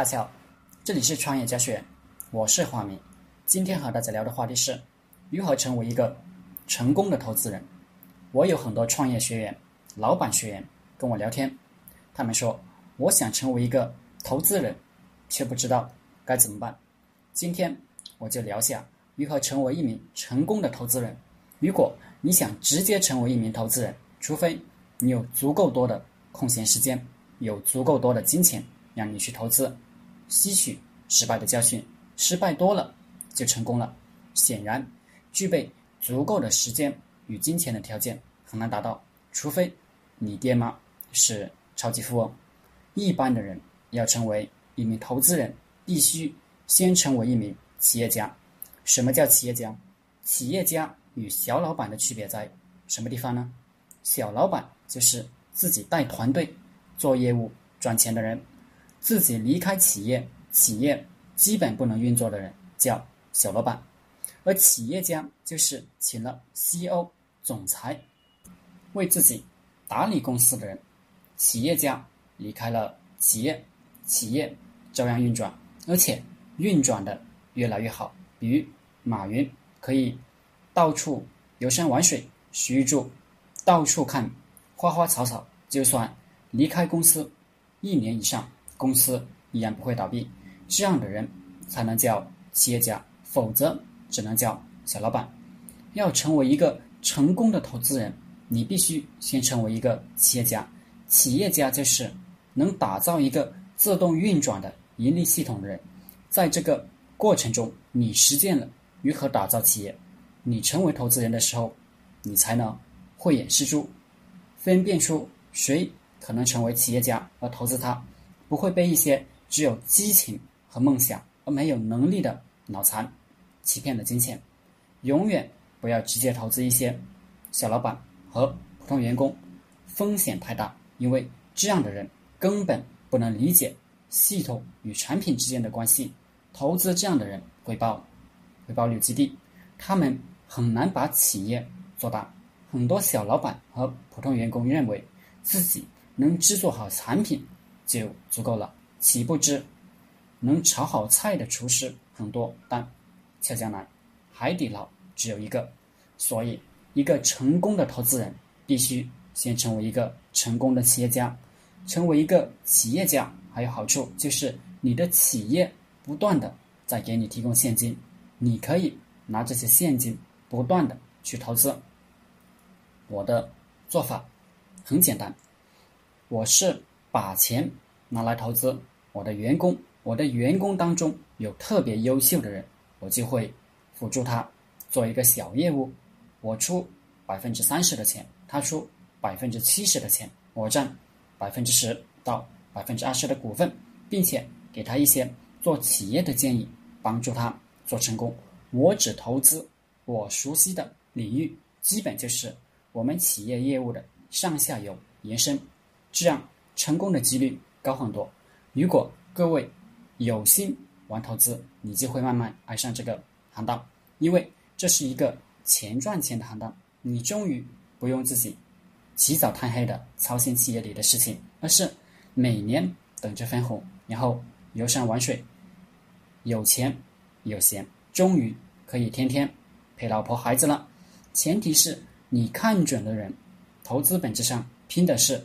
大家好，这里是创业家学院，我是华明。今天和大家聊的话题是如何成为一个成功的投资人。我有很多创业学员、老板学员跟我聊天，他们说我想成为一个投资人，却不知道该怎么办。今天我就聊下如何成为一名成功的投资人。如果你想直接成为一名投资人，除非你有足够多的空闲时间，有足够多的金钱让你去投资。吸取失败的教训，失败多了就成功了。显然，具备足够的时间与金钱的条件很难达到，除非你爹妈是超级富翁。一般的人要成为一名投资人，必须先成为一名企业家。什么叫企业家？企业家与小老板的区别在什么地方呢？小老板就是自己带团队做业务赚钱的人。自己离开企业，企业基本不能运作的人叫小老板，而企业家就是请了 CEO、总裁为自己打理公司的人。企业家离开了企业，企业照样运转，而且运转的越来越好。比如马云可以到处游山玩水，徐玉柱到处看花花草草，就算离开公司一年以上。公司依然不会倒闭，这样的人才能叫企业家，否则只能叫小老板。要成为一个成功的投资人，你必须先成为一个企业家。企业家就是能打造一个自动运转的盈利系统的人。在这个过程中，你实践了如何打造企业，你成为投资人的时候，你才能慧眼识珠，分辨出谁可能成为企业家而投资他。不会被一些只有激情和梦想而没有能力的脑残欺骗了金钱。永远不要直接投资一些小老板和普通员工，风险太大，因为这样的人根本不能理解系统与产品之间的关系。投资这样的人，回报回报率极低，他们很难把企业做大。很多小老板和普通员工认为自己能制作好产品。就足够了。岂不知，能炒好菜的厨师很多，但俏江南、海底捞只有一个。所以，一个成功的投资人必须先成为一个成功的企业家。成为一个企业家还有好处，就是你的企业不断的在给你提供现金，你可以拿这些现金不断的去投资。我的做法很简单，我是。把钱拿来投资我的员工，我的员工当中有特别优秀的人，我就会辅助他做一个小业务，我出百分之三十的钱，他出百分之七十的钱，我占百分之十到百分之二十的股份，并且给他一些做企业的建议，帮助他做成功。我只投资我熟悉的领域，基本就是我们企业业务的上下游延伸，这样。成功的几率高很多。如果各位有心玩投资，你就会慢慢爱上这个行当，因为这是一个钱赚钱的行当。你终于不用自己起早贪黑的操心企业里的事情，而是每年等着分红，然后游山玩水，有钱有闲，终于可以天天陪老婆孩子了。前提是你看准了人，投资本质上拼的是。